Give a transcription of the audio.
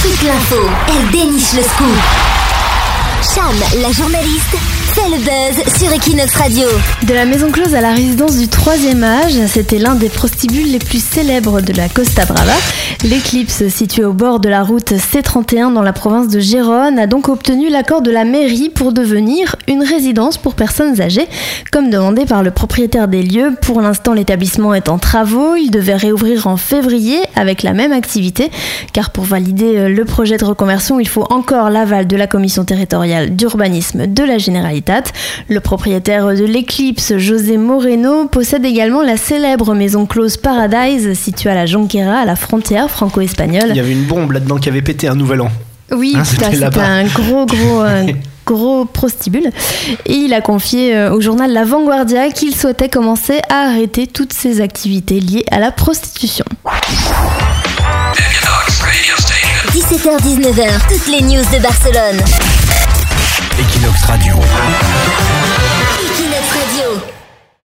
toute l'info, elle déniche le scoop. Cham, la journaliste, fait le buzz sur Equinox Radio. De la maison close à la résidence du troisième âge, c'était l'un des prostibules les plus célèbres de la Costa Brava. L'éclipse, située au bord de la route C31 dans la province de Gérone, a donc obtenu l'accord de la mairie pour devenir une résidence pour personnes âgées, comme demandé par le propriétaire des lieux. Pour l'instant, l'établissement est en travaux. Il devait réouvrir en février avec la même activité, car pour valider euh, le projet de reconversion, il faut encore l'aval de la commission territoriale d'urbanisme de la Généralité. Le propriétaire de l'Eclipse, José Moreno, possède également la célèbre maison close Paradise située à la Jonquera, à la frontière franco-espagnole. Il y avait une bombe là-dedans qui avait pété un nouvel an. Oui, Hein, c'était un gros, gros, euh, gros prostibule. Et il a confié euh, au journal La Vanguardia qu'il souhaitait commencer à arrêter toutes ses activités liées à la prostitution. 17h-19h, toutes les news de Barcelone. Radio.